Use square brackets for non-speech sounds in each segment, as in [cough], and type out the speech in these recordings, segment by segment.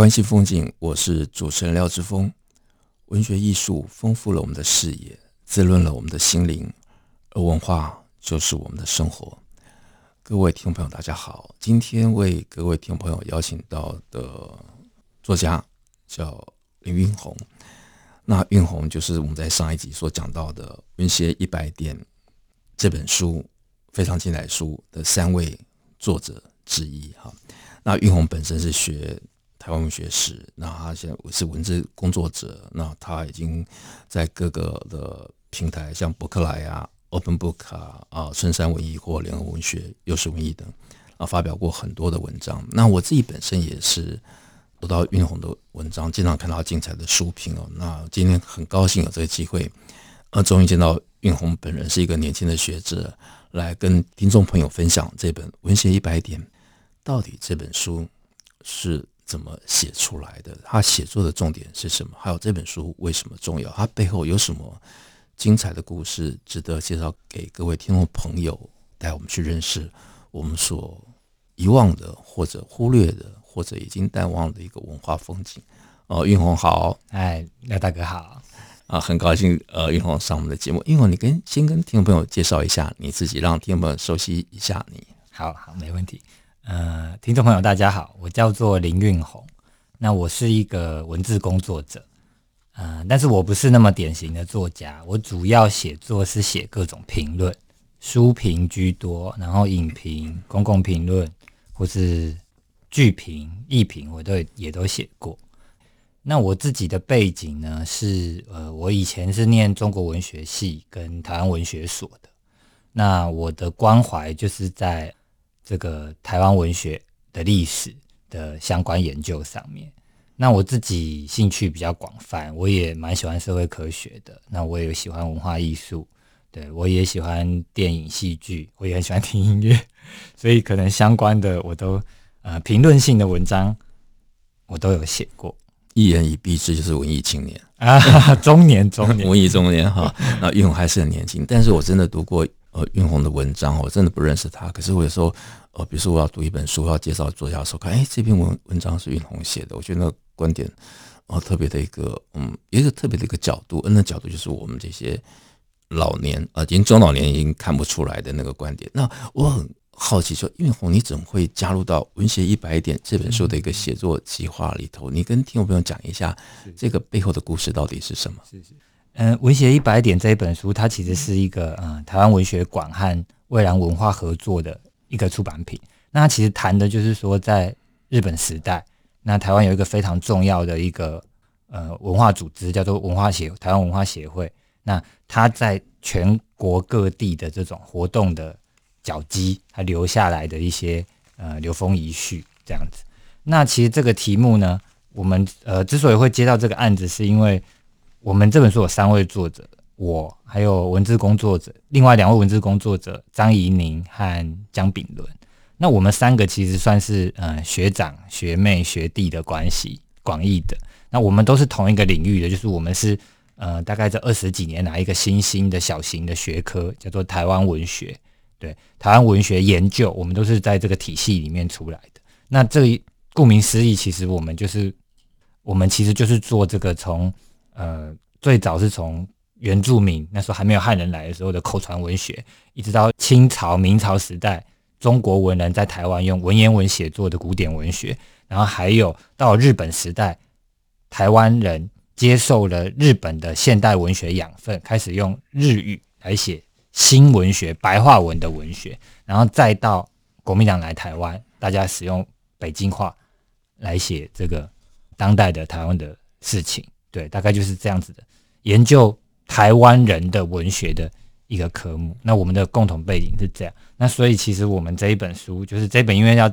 湾新风景，我是主持人廖志峰。文学艺术丰富了我们的视野，滋润了我们的心灵，而文化就是我们的生活。各位听众朋友，大家好，今天为各位听众朋友邀请到的作家叫林韵鸿。那韵鸿就是我们在上一集所讲到的《文学一百点》这本书非常精彩书的三位作者之一哈。那韵鸿本身是学。台湾文学史，那他现在是文字工作者，那他已经在各个的平台，像博客来啊、Open Book 啊、啊春山文艺或联合文学、幼时文艺等啊，发表过很多的文章。那我自己本身也是读到运鸿的文章，经常看到精彩的书评哦。那今天很高兴有这个机会，呃，终于见到运鸿本人是一个年轻的学者，来跟听众朋友分享这本《文学一百点》，到底这本书是。怎么写出来的？他写作的重点是什么？还有这本书为什么重要？它背后有什么精彩的故事值得介绍给各位听众朋友，带我们去认识我们所遗忘的，或者忽略的，或者已经淡忘的一个文化风景。哦，运红好，哎，廖大哥好，啊，很高兴呃，运红上我们的节目。运红，你跟先跟听众朋友介绍一下你自己，让听众朋友熟悉一下你。好好，没问题。呃，听众朋友，大家好，我叫做林运红，那我是一个文字工作者，呃，但是我不是那么典型的作家，我主要写作是写各种评论，书评居多，然后影评、公共评论或是剧评、艺评，我都也都写过。那我自己的背景呢，是呃，我以前是念中国文学系跟台湾文学所的，那我的关怀就是在。这个台湾文学的历史的相关研究上面，那我自己兴趣比较广泛，我也蛮喜欢社会科学的。那我也喜欢文化艺术，对，我也喜欢电影戏剧，我也很喜欢听音乐，所以可能相关的我都呃评论性的文章我都有写过。一言以蔽之，就是文艺青年啊，中年中年，文艺中年哈。那韵鸿还是很年轻，但是我真的读过呃运红的文章，我真的不认识他，可是我有时候。呃，比如说我要读一本书，要介绍作家的时候，看，哎，这篇文文章是运红写的，我觉得那个观点，哦，特别的一个，嗯，一个特别的一个角度，那角度就是我们这些老年，呃，已经中老年已经看不出来的那个观点。那我很好奇说，运红你怎么会加入到《文学一百点》这本书的一个写作计划里头？你跟听众朋友讲一下，这个背后的故事到底是什么？是是，嗯，《文学一百点》这一本书，它其实是一个，嗯，台湾文学馆和蔚蓝文化合作的。一个出版品，那其实谈的就是说，在日本时代，那台湾有一个非常重要的一个呃文化组织，叫做文化协台湾文化协会。那它在全国各地的这种活动的脚迹，还留下来的一些呃流风遗絮这样子。那其实这个题目呢，我们呃之所以会接到这个案子，是因为我们这本书有三位作者。我还有文字工作者，另外两位文字工作者张怡宁和江炳伦。那我们三个其实算是呃学长学妹学弟的关系，广义的。那我们都是同一个领域的，就是我们是呃大概这二十几年来一个新兴的小型的学科，叫做台湾文学。对，台湾文学研究，我们都是在这个体系里面出来的。那这顾名思义，其实我们就是我们其实就是做这个从呃最早是从。原住民那时候还没有汉人来的时候的口传文学，一直到清朝、明朝时代，中国文人在台湾用文言文写作的古典文学，然后还有到日本时代，台湾人接受了日本的现代文学养分，开始用日语来写新文学、白话文的文学，然后再到国民党来台湾，大家使用北京话来写这个当代的台湾的事情，对，大概就是这样子的研究。台湾人的文学的一个科目。那我们的共同背景是这样，那所以其实我们这一本书就是这本，因为要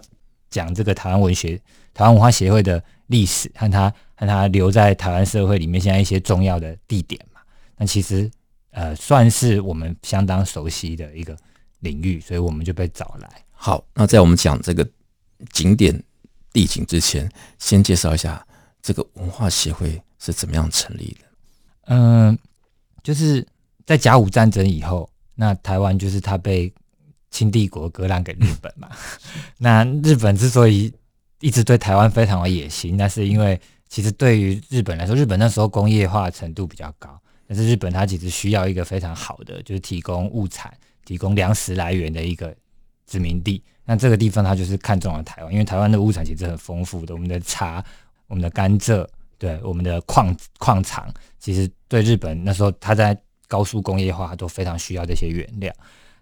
讲这个台湾文学、台湾文化协会的历史和它和它留在台湾社会里面现在一些重要的地点嘛。那其实呃算是我们相当熟悉的一个领域，所以我们就被找来。好，那在我们讲这个景点地景之前，先介绍一下这个文化协会是怎么样成立的。嗯、就是在甲午战争以后，那台湾就是它被清帝国割让给日本嘛。[laughs] 那日本之所以一直对台湾非常有野心，那是因为其实对于日本来说，日本那时候工业化程度比较高，但是日本它其实需要一个非常好的，就是提供物产、提供粮食来源的一个殖民地。那这个地方它就是看中了台湾，因为台湾的物产其实很丰富的，我们的茶、我们的甘蔗。对我们的矿矿场，其实对日本那时候，他在高速工业化都非常需要这些原料。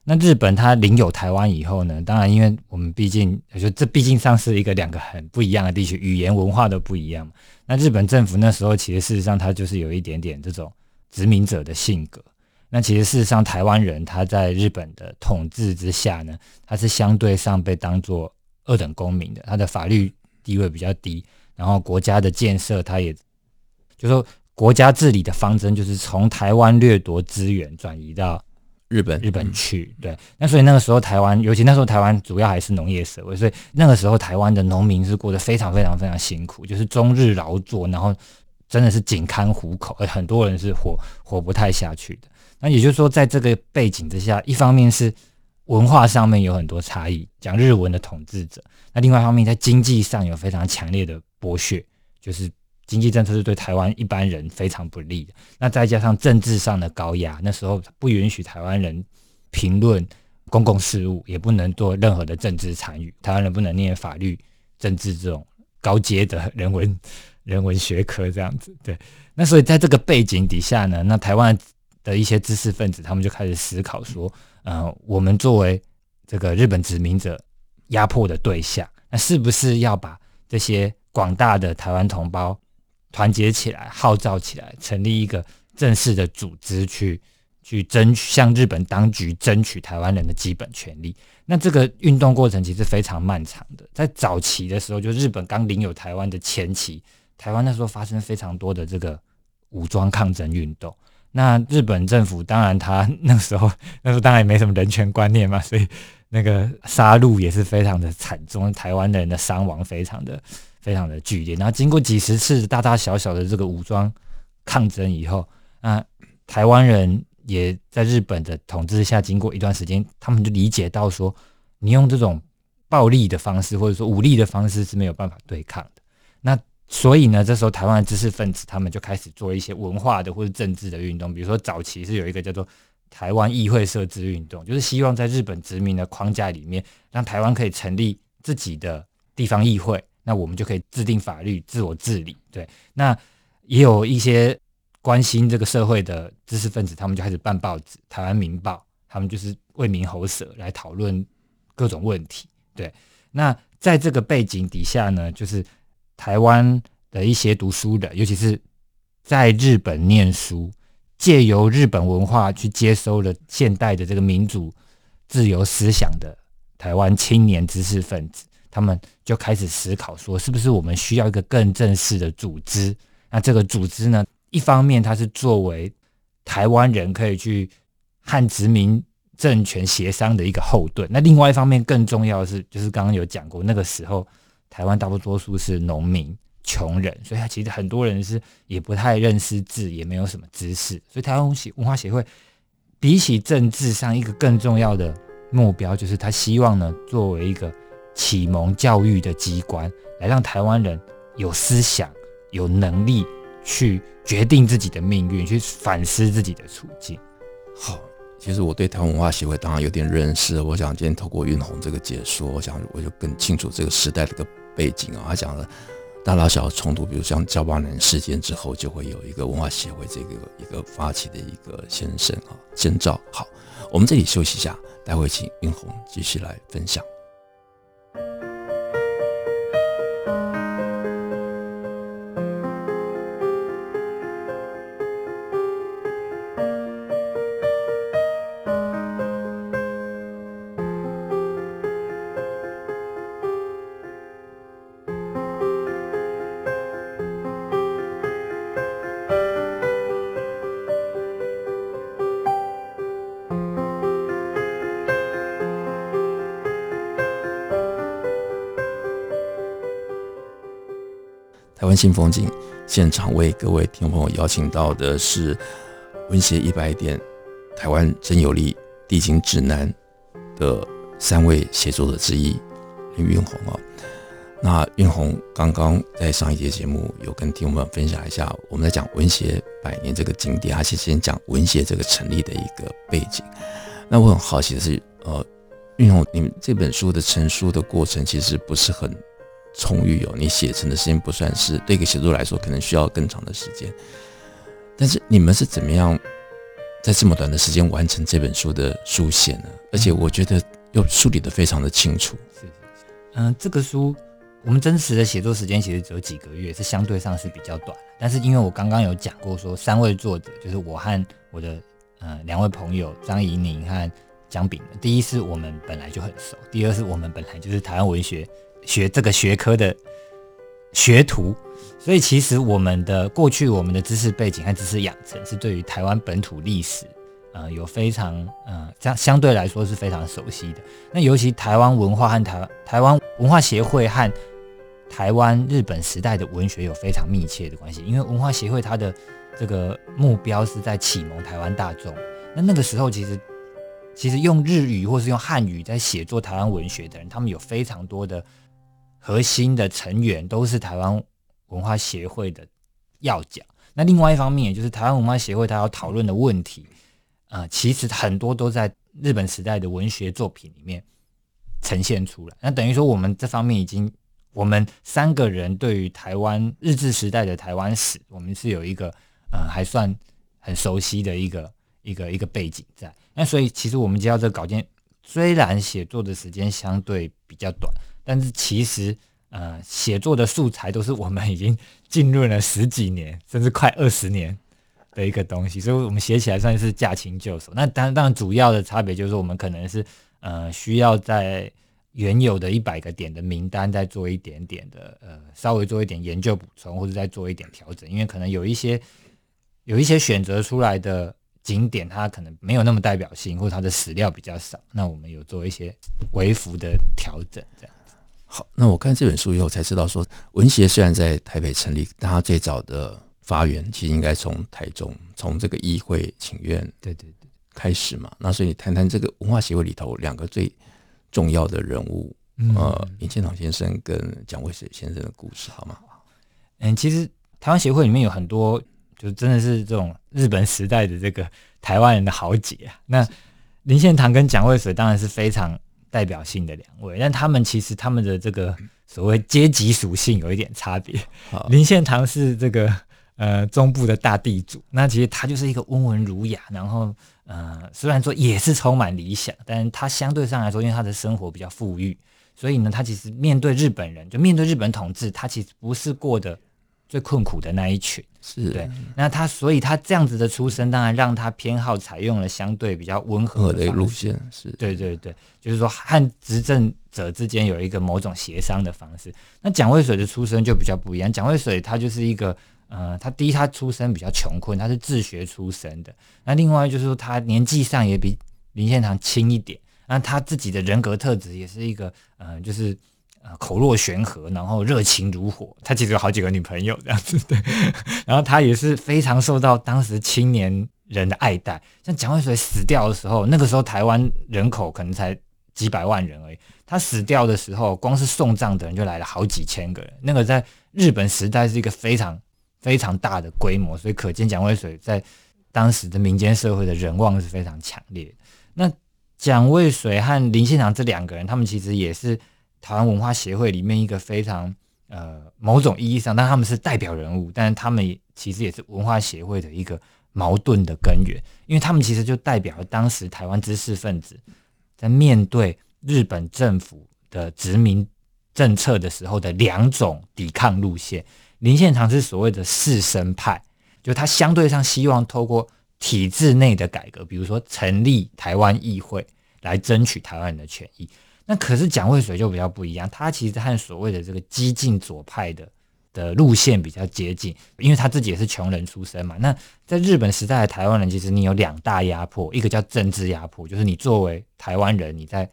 那日本它领有台湾以后呢，当然，因为我们毕竟，我觉得这毕竟上是一个两个很不一样的地区，语言文化都不一样。那日本政府那时候其实事实上他就是有一点点这种殖民者的性格。那其实事实上，台湾人他在日本的统治之下呢，他是相对上被当作二等公民的，他的法律地位比较低。然后国家的建设，它也就是说国家治理的方针，就是从台湾掠夺资源转移到日本日本去。对，那所以那个时候台湾，尤其那时候台湾主要还是农业社会，所以那个时候台湾的农民是过得非常非常非常辛苦，就是终日劳作，然后真的是紧看糊口，而很多人是活活不太下去的。那也就是说，在这个背景之下，一方面是文化上面有很多差异，讲日文的统治者；那另外一方面，在经济上有非常强烈的。剥削就是经济政策是对台湾一般人非常不利的。那再加上政治上的高压，那时候不允许台湾人评论公共事务，也不能做任何的政治参与。台湾人不能念法律、政治这种高阶的人文人文学科这样子。对，那所以在这个背景底下呢，那台湾的一些知识分子他们就开始思考说，呃，我们作为这个日本殖民者压迫的对象，那是不是要把这些广大的台湾同胞团结起来，号召起来，成立一个正式的组织去，去去争取向日本当局争取台湾人的基本权利。那这个运动过程其实非常漫长的，在早期的时候，就日本刚领有台湾的前期，台湾那时候发生非常多的这个武装抗争运动。那日本政府当然他 [laughs] 那时候那时候当然也没什么人权观念嘛，所以那个杀戮也是非常的惨重，台湾人的伤亡非常的。非常的剧烈，然后经过几十次大大小小的这个武装抗争以后，那台湾人也在日本的统治下，经过一段时间，他们就理解到说，你用这种暴力的方式或者说武力的方式是没有办法对抗的。所以呢，这时候台湾的知识分子他们就开始做一些文化的或者政治的运动，比如说早期是有一个叫做台湾议会设置运动，就是希望在日本殖民的框架里面，让台湾可以成立自己的地方议会。那我们就可以制定法律，自我治理。对，那也有一些关心这个社会的知识分子，他们就开始办报纸，《台湾民报》，他们就是为民喉舌来讨论各种问题。对，那在这个背景底下呢，就是台湾的一些读书人，尤其是在日本念书，借由日本文化去接收了现代的这个民主自由思想的台湾青年知识分子。他们就开始思考说，是不是我们需要一个更正式的组织？那这个组织呢，一方面它是作为台湾人可以去和殖民政权协商的一个后盾。那另外一方面，更重要的是，就是刚刚有讲过，那个时候台湾大多数是农民、穷人，所以他其实很多人是也不太认识字，也没有什么知识。所以台湾文化协会比起政治上一个更重要的目标，就是他希望呢，作为一个。启蒙教育的机关，来让台湾人有思想、有能力去决定自己的命运，去反思自己的处境。好，其实我对台湾文化协会当然有点认识。我想今天透过运红这个解说，我想我就更清楚这个时代的一个背景啊。他讲了大大小小冲突，比如像交八年事件之后，就会有一个文化协会这个一个发起的一个先生啊先兆。好，我们这里休息一下，待会请英红继续来分享。台湾新风景现场为各位听众朋友邀请到的是文协一百点台湾真有力地景指南的三位写作者之一林韵鸿啊。那运鸿刚刚在上一节节目有跟听众们分享一下，我们在讲文协百年这个经典，而且先讲文协这个成立的一个背景。那我很好奇的是，呃，运鸿，你们这本书的成书的过程其实不是很充裕哦，你写成的时间不算是，对一个写作来说可能需要更长的时间。但是你们是怎么样在这么短的时间完成这本书的书写呢？而且我觉得又梳理得非常的清楚。是是是，嗯，这个书。我们真实的写作时间其实只有几个月，是相对上是比较短。但是因为我刚刚有讲过，说三位作者就是我和我的呃两位朋友张怡宁和姜炳。第一是我们本来就很熟，第二是我们本来就是台湾文学学这个学科的学徒，所以其实我们的过去我们的知识背景和知识养成是对于台湾本土历史。呃，有非常呃，相相对来说是非常熟悉的。那尤其台湾文化和台湾台湾文化协会和台湾日本时代的文学有非常密切的关系，因为文化协会它的这个目标是在启蒙台湾大众。那那个时候，其实其实用日语或是用汉语在写作台湾文学的人，他们有非常多的核心的成员都是台湾文化协会的要角。那另外一方面，也就是台湾文化协会它要讨论的问题。啊、呃，其实很多都在日本时代的文学作品里面呈现出来。那等于说，我们这方面已经，我们三个人对于台湾日治时代的台湾史，我们是有一个呃还算很熟悉的一个一个一个背景在。那所以，其实我们接到这个稿件，虽然写作的时间相对比较短，但是其实呃写作的素材都是我们已经浸润了十几年，甚至快二十年。的一个东西，所以我们写起来算是驾轻就熟。那当然，当然主要的差别就是我们可能是呃需要在原有的一百个点的名单再做一点点的呃稍微做一点研究补充，或者再做一点调整，因为可能有一些有一些选择出来的景点，它可能没有那么代表性，或者它的史料比较少。那我们有做一些微幅的调整，这样。好，那我看这本书以后才知道说，文协虽然在台北成立，但它最早的。发源其实应该从台中，从这个议会请愿对对对开始嘛。那所以你谈谈这个文化协会里头两个最重要的人物，嗯、呃，林献堂先生跟蒋渭水先生的故事好吗？嗯，其实台湾协会里面有很多，就真的是这种日本时代的这个台湾人的豪杰啊。那林献堂跟蒋渭水当然是非常代表性的两位，但他们其实他们的这个所谓阶级属性有一点差别。林献堂是这个。呃，中部的大地主，那其实他就是一个温文儒雅，然后呃，虽然说也是充满理想，但是他相对上来说，因为他的生活比较富裕，所以呢，他其实面对日本人，就面对日本统治，他其实不是过得最困苦的那一群，是对。那他所以他这样子的出身，当然让他偏好采用了相对比较温和的路线，是对对对，就是说和执政者之间有一个某种协商的方式。那蒋渭水的出身就比较不一样，蒋渭水他就是一个。呃，他第一，他出身比较穷困，他是自学出身的。那另外就是说，他年纪上也比林献堂轻一点。那他自己的人格特质也是一个，呃，就是口若悬河，然后热情如火。他其实有好几个女朋友这样子，对。然后他也是非常受到当时青年人的爱戴。像蒋渭水死掉的时候，那个时候台湾人口可能才几百万人而已。他死掉的时候，光是送葬的人就来了好几千个人。那个在日本时代是一个非常。非常大的规模，所以可见蒋渭水在当时的民间社会的人望是非常强烈。那蒋渭水和林献堂这两个人，他们其实也是台湾文化协会里面一个非常呃某种意义上，但他们是代表人物，但是他们其实也是文化协会的一个矛盾的根源，因为他们其实就代表了当时台湾知识分子在面对日本政府的殖民政策的时候的两种抵抗路线。林献堂是所谓的士绅派，就他相对上希望透过体制内的改革，比如说成立台湾议会来争取台湾人的权益。那可是蒋渭水就比较不一样，他其实和所谓的这个激进左派的的路线比较接近，因为他自己也是穷人出身嘛。那在日本时代的台湾人，其实你有两大压迫，一个叫政治压迫，就是你作为台湾人，你在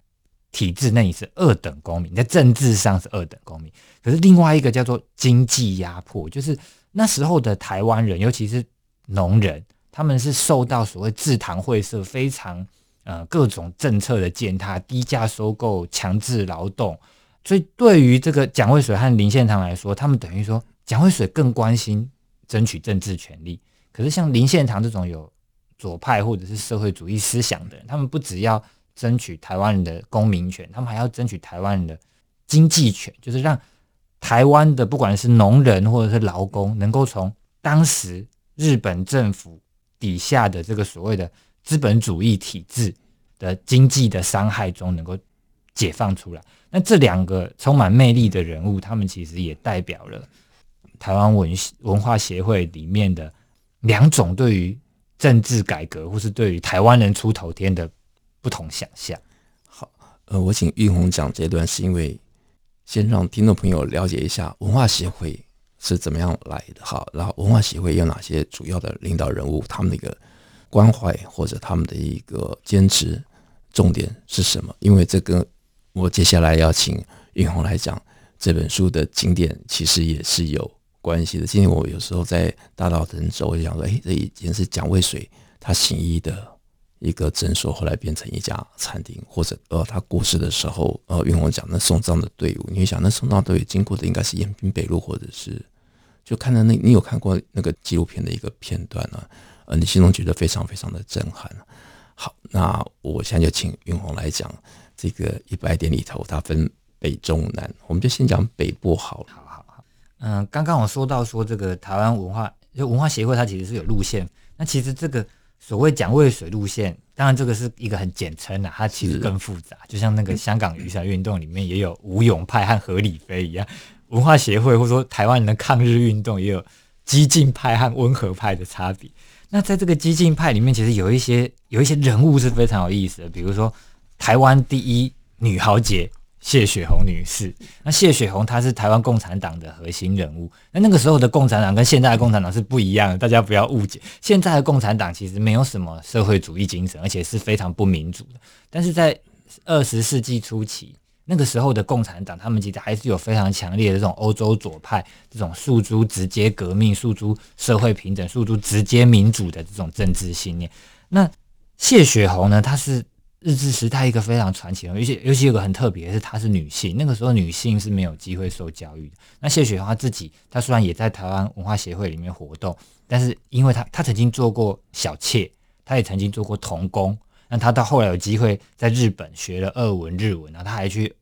体制内你是二等公民，在政治上是二等公民。可是另外一个叫做经济压迫，就是那时候的台湾人，尤其是农人，他们是受到所谓制糖会社非常呃各种政策的践踏，低价收购、强制劳动。所以对于这个蒋渭水和林献堂来说，他们等于说蒋渭水更关心争取政治权利，可是像林献堂这种有左派或者是社会主义思想的人，他们不只要争取台湾人的公民权，他们还要争取台湾人的经济权，就是让。台湾的不管是农人或者是劳工，能够从当时日本政府底下的这个所谓的资本主义体制的经济的伤害中，能够解放出来。那这两个充满魅力的人物，他们其实也代表了台湾文文化协会里面的两种对于政治改革或是对于台湾人出头天的不同想象。好，呃，我请玉红讲这段，是因为。先让听众朋友了解一下文化协会是怎么样来的，好，然后文化协会有哪些主要的领导人物，他们的一个关怀或者他们的一个坚持重点是什么？因为这跟我接下来要请韵红来讲这本书的经典，其实也是有关系的。今天我有时候在大稻埕走，我就想说，哎，这已经是蒋渭水他行医的。一个诊所后来变成一家餐厅，或者呃，他过世的时候，呃，韵红讲那送葬的队伍，你会想那送葬队伍经过的应该是延平北路，或者是就看到那，你有看过那个纪录片的一个片段呢？呃，你心中觉得非常非常的震撼。好，那我现在就请云红来讲这个一百点里头，它分北中南，我们就先讲北部好了。好好好，嗯、呃，刚刚我说到说这个台湾文化就文化协会，它其实是有路线，那其实这个。所谓蒋渭水路线，当然这个是一个很简称的，它其实更复杂。就像那个香港雨伞运动里面也有吴勇派和何理飞一样，文化协会或者说台湾人的抗日运动也有激进派和温和派的差别。那在这个激进派里面，其实有一些有一些人物是非常有意思的，比如说台湾第一女豪杰。谢雪红女士，那谢雪红她是台湾共产党的核心人物。那那个时候的共产党跟现在的共产党是不一样的，大家不要误解。现在的共产党其实没有什么社会主义精神，而且是非常不民主的。但是在二十世纪初期，那个时候的共产党，他们其实还是有非常强烈的这种欧洲左派、这种诉诸直接革命、诉诸社会平等、诉诸直接民主的这种政治信念。那谢雪红呢，她是。日治时代一个非常传奇的，而且尤其有个很特别的是，她是女性。那个时候女性是没有机会受教育的。那谢雪红她自己，她虽然也在台湾文化协会里面活动，但是因为她她曾经做过小妾，她也曾经做过童工。那他到后来有机会在日本学了俄文、日文，然后他还去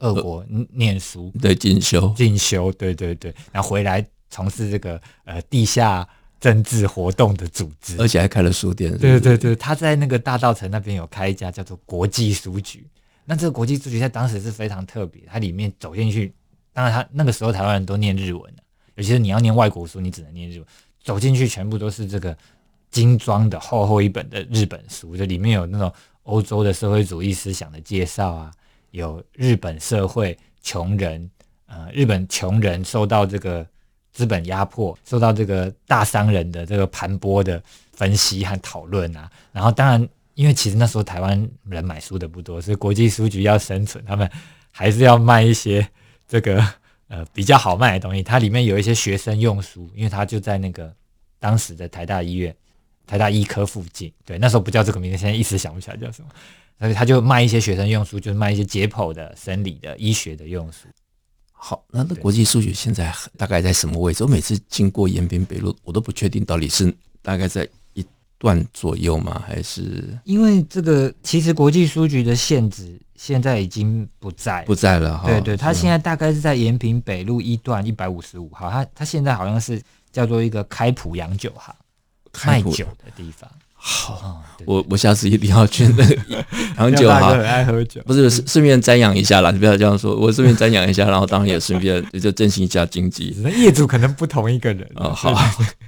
俄国念书，对，进修进修，对对对，然后回来从事这个呃地下。政治活动的组织，而且还开了书店。对对对，他在那个大道城那边有开一家叫做国际书局。那这个国际书局在当时是非常特别，它里面走进去，当然他那个时候台湾人都念日文的，尤其是你要念外国书，你只能念日文。走进去全部都是这个精装的厚厚一本的日本书，就里面有那种欧洲的社会主义思想的介绍啊，有日本社会穷人，呃，日本穷人受到这个。资本压迫，受到这个大商人的这个盘剥的分析和讨论啊，然后当然，因为其实那时候台湾人买书的不多，所以国际书局要生存，他们还是要卖一些这个呃比较好卖的东西。它里面有一些学生用书，因为它就在那个当时的台大医院、台大医科附近。对，那时候不叫这个名字，现在一时想不起来叫什么。所以他就卖一些学生用书，就是卖一些解剖的、生理的、医学的用书。好，那那国际书局现在大概在什么位置？我每次经过延平北路，我都不确定到底是大概在一段左右吗？还是因为这个，其实国际书局的现址现在已经不在，不在了。对对，它现在大概是在延平北路一段一百五十五号。它它现在好像是叫做一个开普洋酒行，卖酒的地方。好，哦、我我下次一定要去那个 [laughs] 洋酒哈，很爱喝酒，不是顺便瞻仰一下啦，你不要这样说，我顺便瞻仰一下，然后当然也顺便 [laughs] 也就振兴一下经济。那业主可能不同一个人哦，好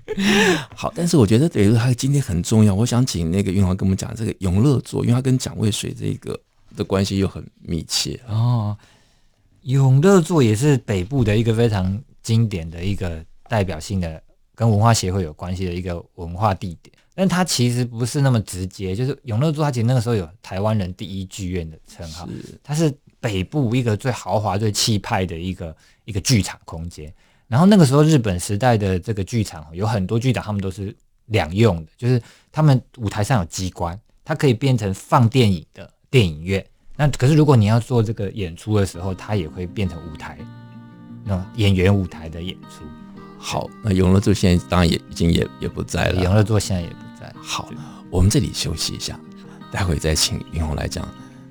[laughs] 好，但是我觉得等于他今天很重要，我想请那个运华跟我们讲这个永乐座，因为他跟蒋渭水这个的关系又很密切哦。永乐座也是北部的一个非常经典的一个代表性的跟文化协会有关系的一个文化地点。但它其实不是那么直接。就是永乐座，它其实那个时候有台湾人第一剧院的称号，它是北部一个最豪华、最气派的一个一个剧场空间。然后那个时候日本时代的这个剧场有很多剧场，他们都是两用的，就是他们舞台上有机关，它可以变成放电影的电影院。那可是如果你要做这个演出的时候，它也会变成舞台，那演员舞台的演出。好，那永乐座现在当然也已经也也不在了。永乐座现在也不在。好，我们这里休息一下，待会再请云红来讲。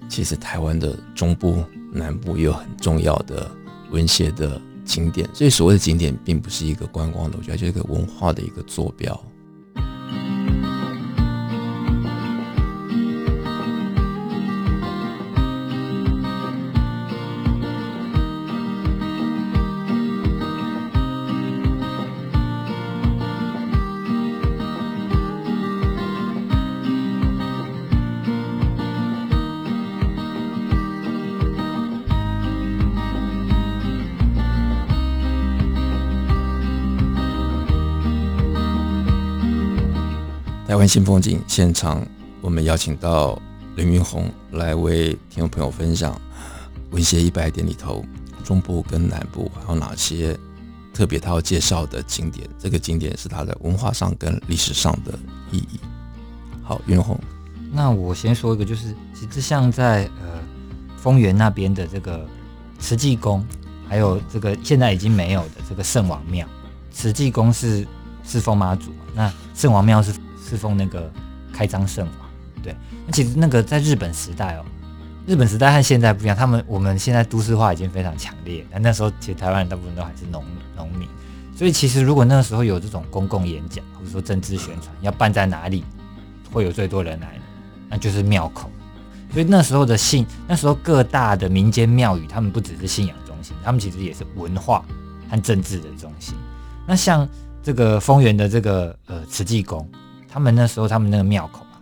其实台湾的中部、南部也有很重要的文学的景点，所以所谓的景点并不是一个观光的，我觉得就是一个文化的一个坐标。新风景现场，我们邀请到林云红来为听众朋友分享文协一百点里头中部跟南部还有哪些特别他要介绍的景点。这个景点是它的文化上跟历史上的意义。好，云红，那我先说一个，就是其实像在呃丰原那边的这个慈济宫，还有这个现在已经没有的这个圣王庙。慈济宫是侍奉妈祖，那圣王庙是。侍奉那个开张圣王，对，那其实那个在日本时代哦，日本时代和现在不一样，他们我们现在都市化已经非常强烈，那那时候其实台湾大部分都还是农农民，所以其实如果那个时候有这种公共演讲或者说政治宣传，要办在哪里会有最多人来？那就是庙口，所以那时候的信，那时候各大的民间庙宇，他们不只是信仰中心，他们其实也是文化和政治的中心。那像这个丰原的这个呃慈济宫。他们那时候，他们那个庙口啊，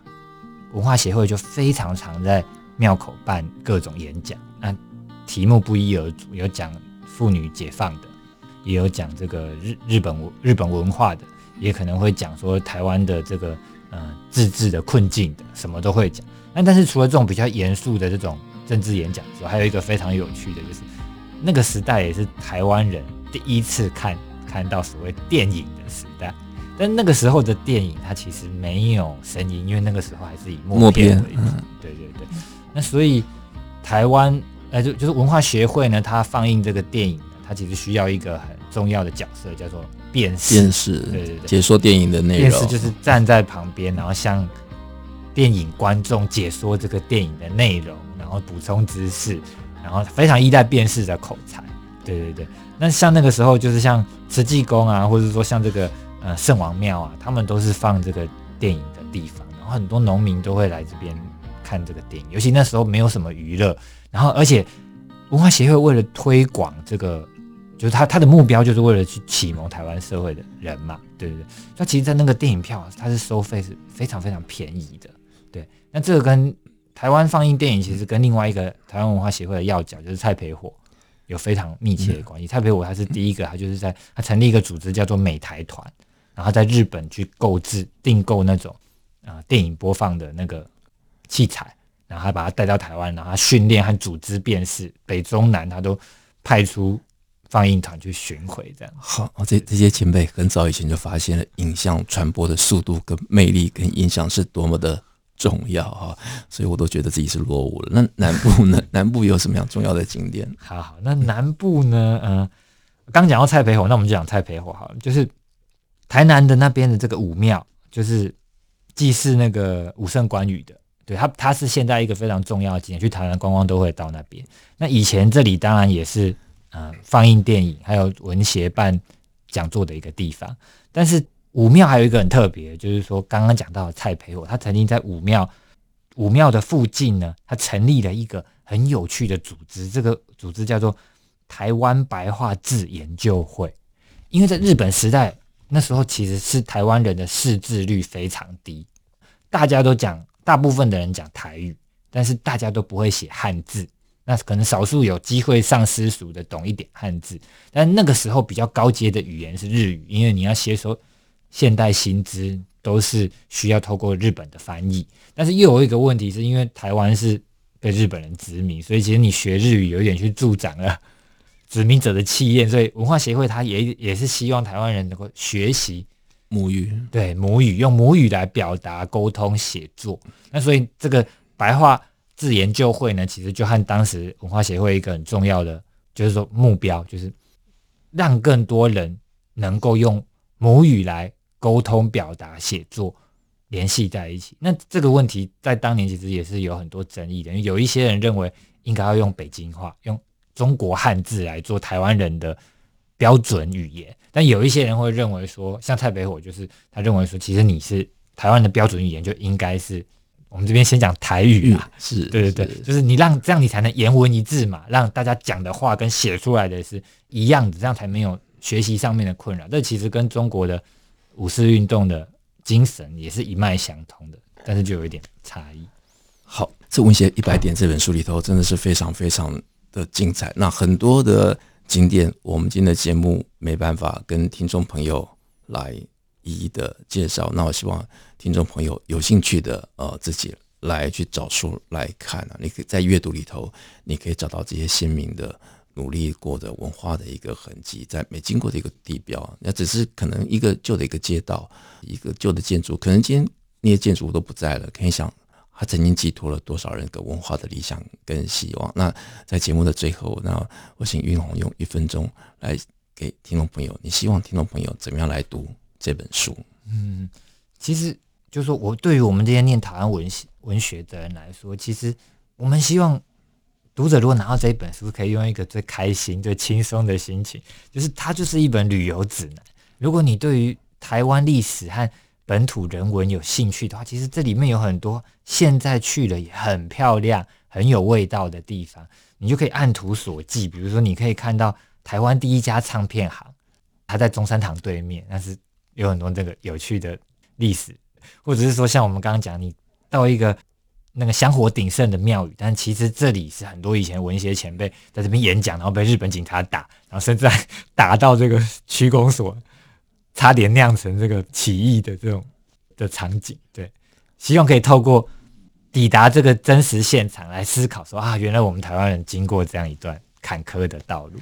文化协会就非常常在庙口办各种演讲，那题目不一而足，有讲妇女解放的，也有讲这个日日本日本文化的，也可能会讲说台湾的这个呃自治的困境的，什么都会讲。那但是除了这种比较严肃的这种政治演讲之外，还有一个非常有趣的，就是那个时代也是台湾人第一次看看到所谓电影的时代。但那个时候的电影，它其实没有声音，因为那个时候还是以默片为主。对对对。那所以台湾，呃，就就是文化协会呢，它放映这个电影，它其实需要一个很重要的角色，叫做辨识。辨识，对对对，解说电影的内容。辨识就是站在旁边，然后向电影观众解说这个电影的内容，然后补充知识，然后非常依赖辨识的口才。对对对。那像那个时候，就是像慈济宫啊，或者说像这个。呃，圣王庙啊，他们都是放这个电影的地方，然后很多农民都会来这边看这个电影，尤其那时候没有什么娱乐，然后而且文化协会为了推广这个，就是他他的目标就是为了去启蒙台湾社会的人嘛，对不对？他其实，在那个电影票，它是收费是非常非常便宜的，对。那这个跟台湾放映电影，其实跟另外一个台湾文化协会的要角，就是蔡培火，有非常密切的关系。嗯、蔡培火他是第一个，他就是在他成立一个组织，叫做美台团。然后在日本去购置、订购那种啊、呃、电影播放的那个器材，然后还把它带到台湾，然后他训练和组织辨识，北中南他都派出放映团去巡回，这样。好，这这些前辈很早以前就发现了影像传播的速度跟魅力跟影响是多么的重要哈，所以我都觉得自己是落伍了。那南部呢？南部有什么样重要的景点？好好，那南部呢？嗯、呃，刚讲到蔡培火，那我们就讲蔡培火好了，就是。台南的那边的这个武庙，就是祭祀那个武圣关羽的，对，它它是现在一个非常重要的景点，去台南观光都会到那边。那以前这里当然也是，呃，放映电影还有文协办讲座的一个地方。但是武庙还有一个很特别，就是说刚刚讲到的蔡培火，他曾经在武庙武庙的附近呢，他成立了一个很有趣的组织，这个组织叫做台湾白话字研究会，因为在日本时代。那时候其实是台湾人的识字率非常低，大家都讲，大部分的人讲台语，但是大家都不会写汉字。那可能少数有机会上私塾的懂一点汉字，但那个时候比较高阶的语言是日语，因为你要接收现代新知都是需要透过日本的翻译。但是又有一个问题，是因为台湾是被日本人殖民，所以其实你学日语有一点去助长了殖民者的气焰。所以文化协会它也也是希望台湾人能够学习母语，对母语，用母语来表达、沟通、写作。那所以这个白话字研究会呢，其实就和当时文化协会一个很重要的，就是说目标，就是让更多人能够用母语来沟通、表达、写作。联系在一起，那这个问题在当年其实也是有很多争议的。有一些人认为应该要用北京话，用中国汉字来做台湾人的标准语言，但有一些人会认为说，像蔡北火，就是他认为说，其实你是台湾的标准语言，就应该是我们这边先讲台语啊，是对对对，就是你让这样你才能言文一致嘛，让大家讲的话跟写出来的是一样的，这样才没有学习上面的困扰。这其实跟中国的五四运动的。精神也是一脉相通的，但是就有一点差异。好，这文学一百点这本书里头真的是非常非常的精彩。那很多的景点，我们今天的节目没办法跟听众朋友来一一的介绍。那我希望听众朋友有兴趣的，呃，自己来去找书来看啊。你可以在阅读里头，你可以找到这些鲜明的。努力过的文化的一个痕迹，在没经过的一个地标，那只是可能一个旧的一个街道，一个旧的建筑，可能今天那些建筑都不在了。可以想，他曾经寄托了多少人的文化的理想跟希望。那在节目的最后，那我请运鸿用一分钟来给听众朋友，你希望听众朋友怎么样来读这本书？嗯，其实就是说我对于我们这些念台湾文学文学的人来说，其实我们希望。读者如果拿到这一本书，可以用一个最开心、最轻松的心情，就是它就是一本旅游指南。如果你对于台湾历史和本土人文有兴趣的话，其实这里面有很多现在去了也很漂亮、很有味道的地方，你就可以按图索骥。比如说，你可以看到台湾第一家唱片行，它在中山堂对面，但是有很多这个有趣的历史，或者是说像我们刚刚讲，你到一个。那个香火鼎盛的庙宇，但其实这里是很多以前文学前辈在这边演讲，然后被日本警察打，然后甚至还打到这个区公所，差点酿成这个起义的这种的场景。对，希望可以透过抵达这个真实现场来思考说，说啊，原来我们台湾人经过这样一段坎坷的道路。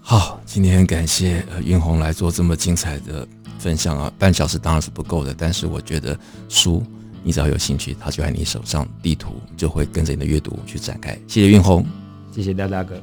好，今天很感谢呃韵鸿来做这么精彩的分享啊，半小时当然是不够的，但是我觉得书。你只要有兴趣，它就在你手上，地图就会跟着你的阅读去展开。谢谢运红，谢谢廖大哥。